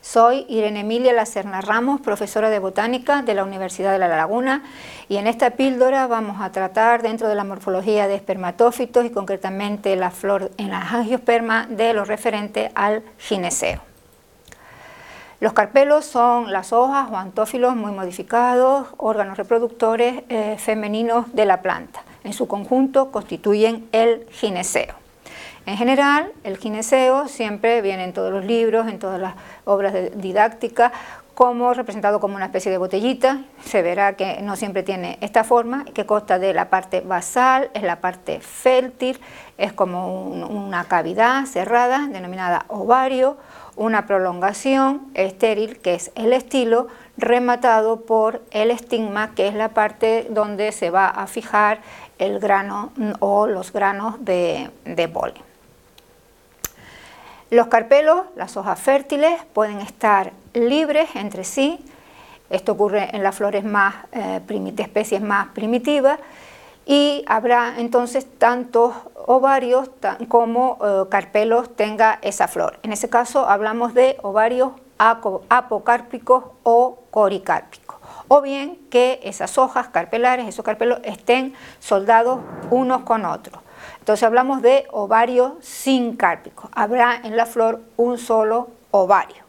Soy Irene Emilia Lacerna Ramos, profesora de botánica de la Universidad de La Laguna y en esta píldora vamos a tratar dentro de la morfología de espermatófitos y concretamente la flor en la angiosperma de lo referente al gineceo. Los carpelos son las hojas o antófilos muy modificados, órganos reproductores eh, femeninos de la planta. En su conjunto constituyen el gineceo. En general, el gineceo siempre viene en todos los libros, en todas las obras didácticas, como representado como una especie de botellita. Se verá que no siempre tiene esta forma, que consta de la parte basal, es la parte fértil, es como una cavidad cerrada denominada ovario, una prolongación estéril, que es el estilo, rematado por el estigma, que es la parte donde se va a fijar el grano o los granos de, de. Los carpelos, las hojas fértiles, pueden estar libres entre sí. Esto ocurre en las flores más, eh, de especies más primitivas y habrá entonces tantos ovarios como eh, carpelos tenga esa flor. En ese caso hablamos de ovarios apocárpicos o coricárpicos. O bien que esas hojas carpelares, esos carpelos, estén soldados unos con otros. Entonces hablamos de ovario sincárpico. Habrá en la flor un solo ovario.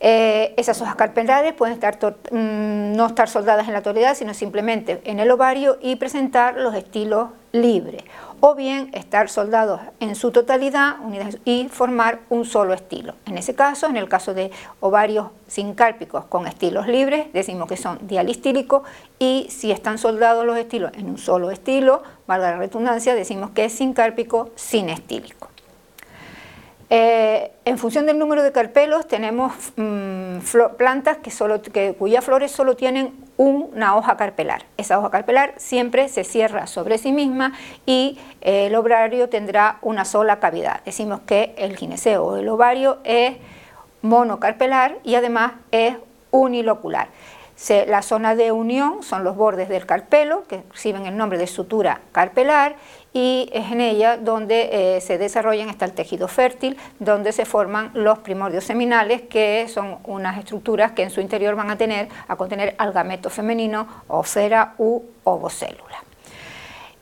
Eh, esas hojas carpelares pueden estar mm, no estar soldadas en la totalidad, sino simplemente en el ovario y presentar los estilos libres o bien estar soldados en su totalidad y formar un solo estilo. En ese caso, en el caso de ovarios sincárpicos con estilos libres, decimos que son dialistílicos y si están soldados los estilos en un solo estilo, valga la redundancia, decimos que es sincárpico sinestílico. Eh, en función del número de carpelos tenemos mm, plantas que cuyas flores solo tienen una hoja carpelar. Esa hoja carpelar siempre se cierra sobre sí misma y el ovario tendrá una sola cavidad. Decimos que el gineceo o el ovario es monocarpelar y además es unilocular la zona de unión son los bordes del carpelo, que reciben el nombre de sutura carpelar, y es en ella donde eh, se desarrollan, está el tejido fértil, donde se forman los primordios seminales, que son unas estructuras que en su interior van a tener, a contener algameto femenino, o cera u ovocélula.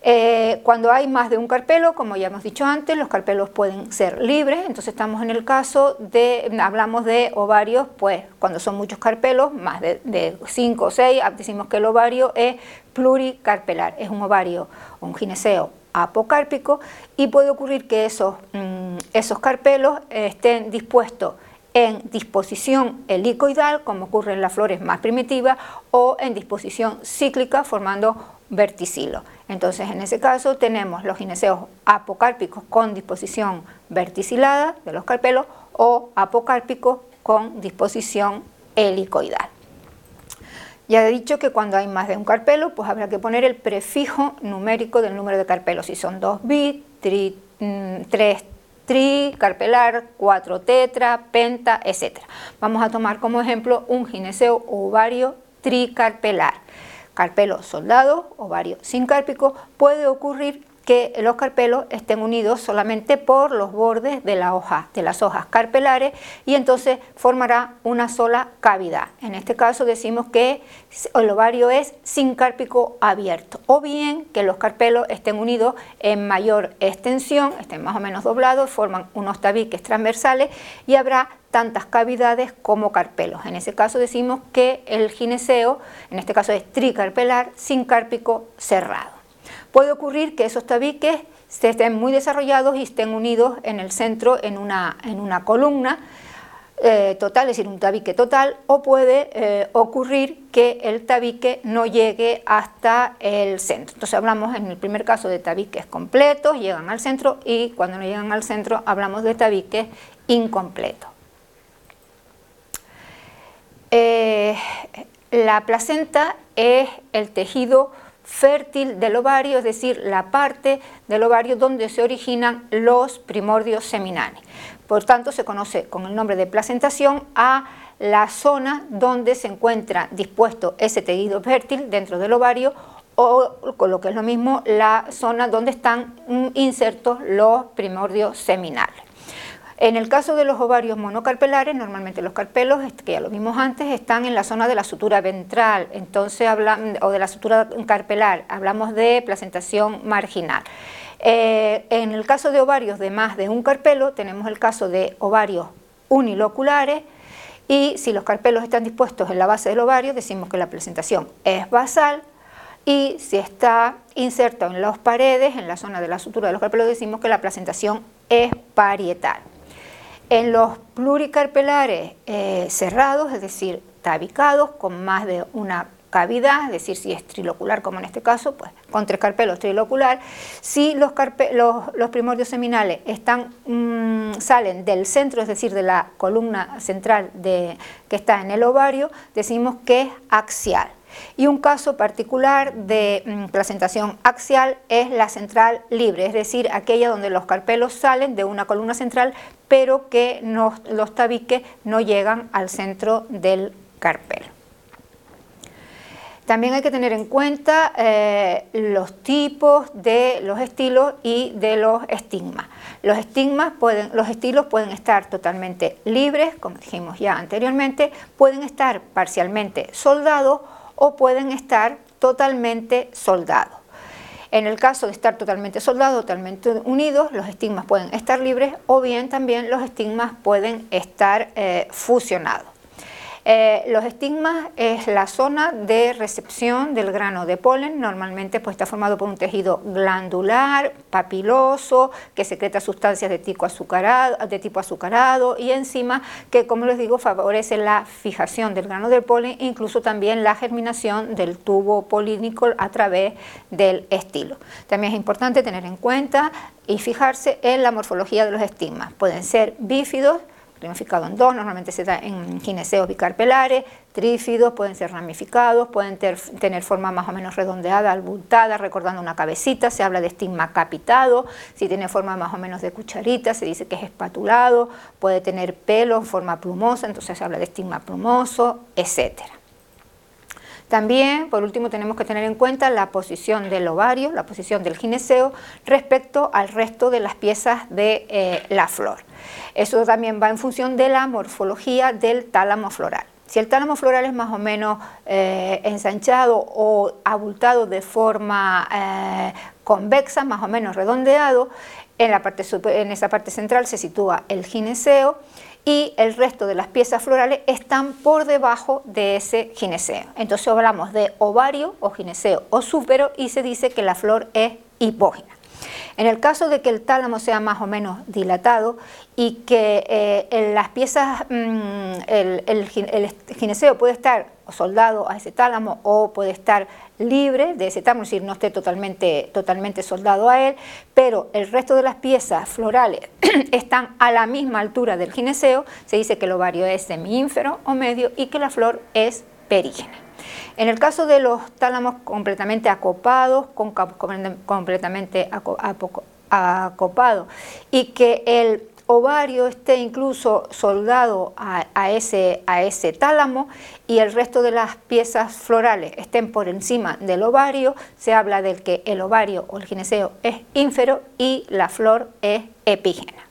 Eh, cuando hay más de un carpelo, como ya hemos dicho antes, los carpelos pueden ser libres, entonces estamos en el caso de, hablamos de ovarios, pues cuando son muchos carpelos, más de 5 o 6, decimos que el ovario es pluricarpelar, es un ovario, un gineceo apocárpico y puede ocurrir que esos, mm, esos carpelos estén dispuestos en disposición helicoidal, como ocurre en las flores más primitivas, o en disposición cíclica, formando verticilo. Entonces, en ese caso tenemos los gineceos apocárpicos con disposición verticilada de los carpelos o apocárpicos con disposición helicoidal. Ya he dicho que cuando hay más de un carpelo, pues habrá que poner el prefijo numérico del número de carpelos. Si son 2 bit, 3 tri, carpelar, 4 tetra, penta, etc. Vamos a tomar como ejemplo un gineceo ovario tricarpelar carpelo soldado, ovario sincárpico, puede ocurrir que los carpelos estén unidos solamente por los bordes de la hoja, de las hojas carpelares y entonces formará una sola cavidad. En este caso decimos que el ovario es sincárpico abierto o bien que los carpelos estén unidos en mayor extensión, estén más o menos doblados, forman unos tabiques transversales y habrá tantas cavidades como carpelos. En ese caso decimos que el gineceo, en este caso es tricarpelar, sincárpico cerrado. Puede ocurrir que esos tabiques estén muy desarrollados y estén unidos en el centro en una, en una columna eh, total, es decir, un tabique total, o puede eh, ocurrir que el tabique no llegue hasta el centro. Entonces hablamos en el primer caso de tabiques completos, llegan al centro, y cuando no llegan al centro hablamos de tabiques incompletos. Eh, la placenta es el tejido fértil del ovario, es decir, la parte del ovario donde se originan los primordios seminales. Por tanto, se conoce con el nombre de placentación a la zona donde se encuentra dispuesto ese tejido fértil dentro del ovario o, con lo que es lo mismo, la zona donde están insertos los primordios seminales. En el caso de los ovarios monocarpelares, normalmente los carpelos, que ya lo vimos antes, están en la zona de la sutura ventral, entonces o de la sutura carpelar, hablamos de placentación marginal. Eh, en el caso de ovarios de más de un carpelo, tenemos el caso de ovarios uniloculares, y si los carpelos están dispuestos en la base del ovario, decimos que la presentación es basal, y si está inserto en las paredes, en la zona de la sutura de los carpelos, decimos que la placentación es parietal. En los pluricarpelares eh, cerrados, es decir, tabicados, con más de una cavidad, es decir, si es trilocular como en este caso, pues con tres carpelos trilocular. Si los, primordios seminales mm, salen del centro, es decir, de la columna central que está en el ovario, decimos que es axial. Y un caso particular de mm, placentación axial es la central libre, es decir, aquella donde los carpelos salen de una columna central, pero que los tabiques no llegan al centro del carpelo. También hay que tener en cuenta eh, los tipos de los estilos y de los estigmas. Los, estigmas pueden, los estilos pueden estar totalmente libres, como dijimos ya anteriormente, pueden estar parcialmente soldados o pueden estar totalmente soldados. En el caso de estar totalmente soldados, totalmente unidos, los estigmas pueden estar libres o bien también los estigmas pueden estar eh, fusionados. Eh, los estigmas es la zona de recepción del grano de polen, normalmente pues, está formado por un tejido glandular, papiloso, que secreta sustancias de tipo, azucarado, y encima que, como les digo, favorece la fijación del grano de polen, incluso también la germinación del tubo polínico a través del estilo. También es importante tener en cuenta y fijarse en la morfología de los estigmas. Pueden ser bífidos, ramificado en dos, normalmente se da en gineseos bicarpelares, trífidos, pueden ser ramificados, pueden tener forma más o menos redondeada, abultada, recordando una cabecita, se habla de estigma capitado, si tiene forma más o menos de cucharita, se dice que es espatulado, puede tener pelo en forma plumosa, entonces se habla de estigma plumoso, etcétera. También, por último, tenemos que tener en cuenta la posición del ovario, la posición del gineceo respecto al resto de las piezas de eh, la flor. Eso también va en función de la morfología del tálamo floral. Si el tálamo floral es más o menos eh, ensanchado o abultado de forma eh, convexa, más o menos redondeado, en, la parte en esa parte central se sitúa el gineceo y el resto de las piezas florales están por debajo de ese gineceo. Entonces hablamos de ovario o gineceo o súpero y se dice que la flor es hipógena. En el caso de que el tálamo sea más o menos dilatado y que eh, en las piezas, mm, el, el, gineceo puede estar soldado a ese tálamo o puede estar libre de ese tálamo, es decir, no esté totalmente, totalmente soldado a él, pero el resto de las piezas florales están a la misma altura del gineceo, se dice que el ovario es semiínfero o medio y que la flor es perígena. En el caso de los tálamos completamente acopados, completamente acopados, y que el ovario esté incluso soldado a, ese, a ese tálamo y el resto de las piezas florales estén por encima del ovario, se habla del que el ovario o el gineceo es ínfero y la flor es epígena.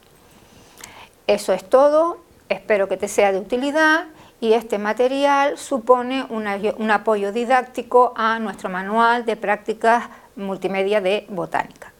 Eso es todo, espero que te sea de utilidad y este material supone un apoyo didáctico a nuestro manual de prácticas multimedia de botánica.